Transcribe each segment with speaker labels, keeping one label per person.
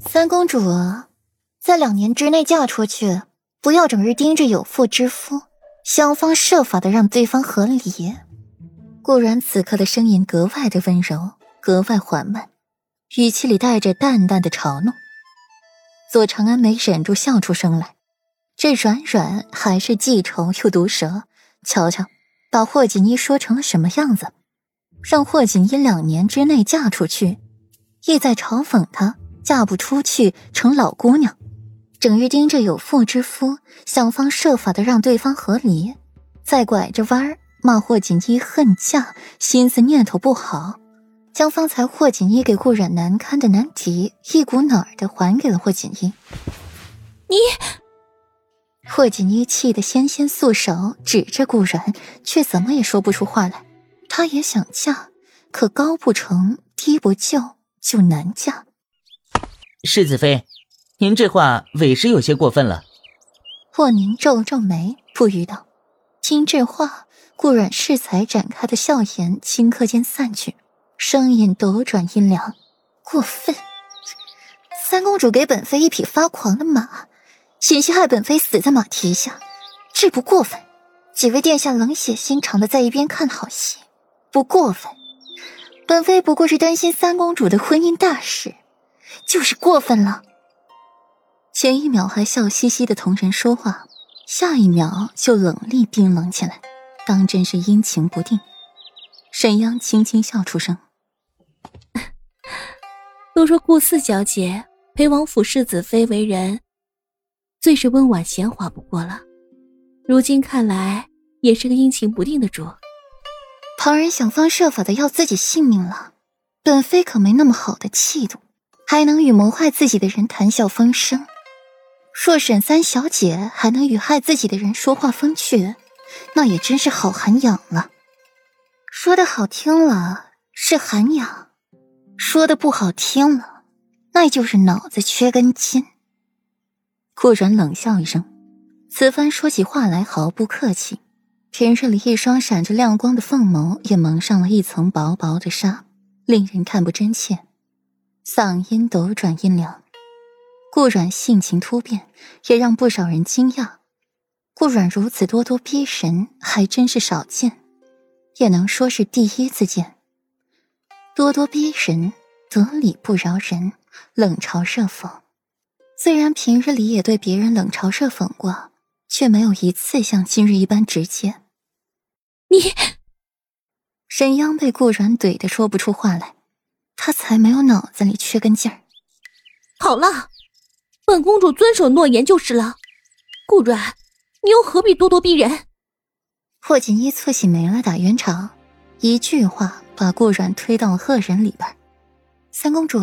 Speaker 1: 三公主，在两年之内嫁出去，不要整日盯着有妇之夫，想方设法的让对方和离。顾然此刻的声音格外的温柔，格外缓慢，语气里带着淡淡的嘲弄。左长安没忍住笑出声来，这软软还是记仇又毒舌，瞧瞧，把霍锦衣说成了什么样子？让霍锦衣两年之内嫁出去，意在嘲讽她嫁不出去成老姑娘，整日盯着有妇之夫，想方设法的让对方和离，再拐着弯儿。骂霍锦衣恨嫁，心思念头不好，将方才霍锦衣给顾染难堪的难题一股脑儿的还给了霍锦衣。
Speaker 2: 你，
Speaker 1: 霍锦衣气得纤纤素手指着顾然，却怎么也说不出话来。她也想嫁，可高不成低不就，就难嫁。
Speaker 3: 世子妃，您这话委实有些过分了。
Speaker 1: 霍宁皱了皱眉，不语道：“听这话。”顾阮适才展开的笑颜，顷刻间散去，声音斗转阴凉：“过分！三公主给本妃一匹发狂的马，险些害本妃死在马蹄下，这不过分。几位殿下冷血心肠的在一边看好戏，不过分。本妃不过是担心三公主的婚姻大事，就是过分了。”前一秒还笑嘻嘻的同人说话，下一秒就冷厉冰冷起来。当真是阴晴不定。沈央轻轻笑出声：“
Speaker 2: 都说顾四小姐陪王府世子妃为人，最是温婉贤华不过了。如今看来，也是个阴晴不定的主。
Speaker 1: 旁人想方设法的要自己性命了，本妃可没那么好的气度，还能与谋害自己的人谈笑风生。若沈三小姐还能与害自己的人说话风趣。”那也真是好涵养了，说的好听了是涵养，说的不好听了，那就是脑子缺根筋。顾然冷笑一声，此番说起话来毫不客气，平日里一双闪着亮光的凤眸也蒙上了一层薄薄的纱，令人看不真切。嗓音斗转阴凉，顾然性情突变，也让不少人惊讶。顾阮如此咄咄逼人，还真是少见，也能说是第一次见。咄咄逼人，得理不饶人，冷嘲热讽。虽然平日里也对别人冷嘲热讽过，却没有一次像今日一般直接。
Speaker 2: 你，
Speaker 1: 沈央被顾阮怼得说不出话来，他才没有脑子里缺根筋儿。
Speaker 2: 好了，本公主遵守诺言就是了，顾阮。你又何必咄咄逼人？
Speaker 1: 霍锦衣蹙起眉来打圆场，一句话把顾阮推到了恶人里边。三公主，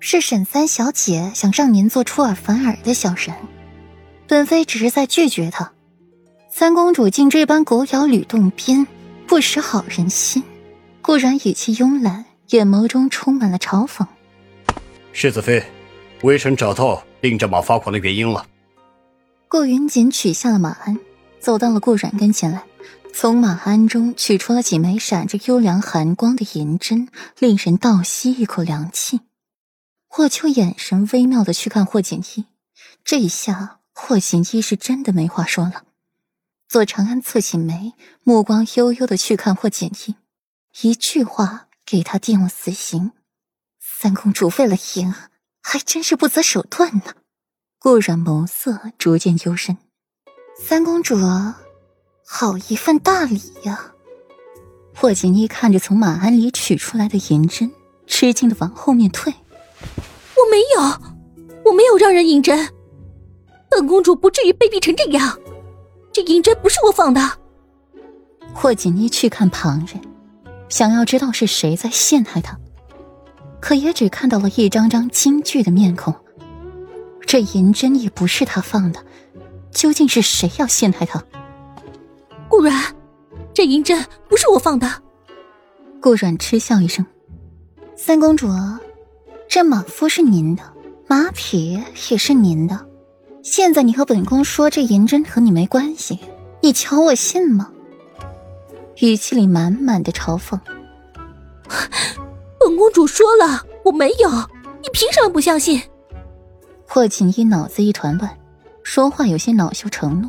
Speaker 1: 是沈三小姐想让您做出尔反尔的小人，本妃只是在拒绝她。三公主竟这般狗咬吕洞宾，不识好人心。顾然语气慵懒，眼眸中充满了嘲讽。
Speaker 4: 世子妃，微臣找到令这马发狂的原因了。
Speaker 1: 顾云锦取下了马鞍，走到了顾阮跟前来，从马鞍中取出了几枚闪着幽凉寒光的银针，令人倒吸一口凉气。霍秋眼神微妙的去看霍锦衣，这一下霍锦衣是真的没话说了。左长安侧起眉，目光悠悠的去看霍锦衣，一句话给他定了死刑。三公主为了赢，还真是不择手段呢。顾阮眸色逐渐幽深，三公主，好一份大礼呀！霍锦衣看着从马鞍里取出来的银针，吃惊的往后面退。
Speaker 2: 我没有，我没有让人引针，本公主不至于卑鄙成这样。这银针不是我放的。
Speaker 1: 霍锦衣去看旁人，想要知道是谁在陷害他，可也只看到了一张张惊惧的面孔。这银针也不是他放的，究竟是谁要陷害他？
Speaker 2: 顾阮，这银针不是我放的。
Speaker 1: 顾阮嗤笑一声：“三公主，这马夫是您的，马匹也是您的。现在你和本宫说这银针和你没关系，你瞧我信吗？”语气里满满的嘲讽。
Speaker 2: 本公主说了，我没有，你凭什么不相信？
Speaker 1: 霍锦衣脑子一团乱，说话有些恼羞成怒。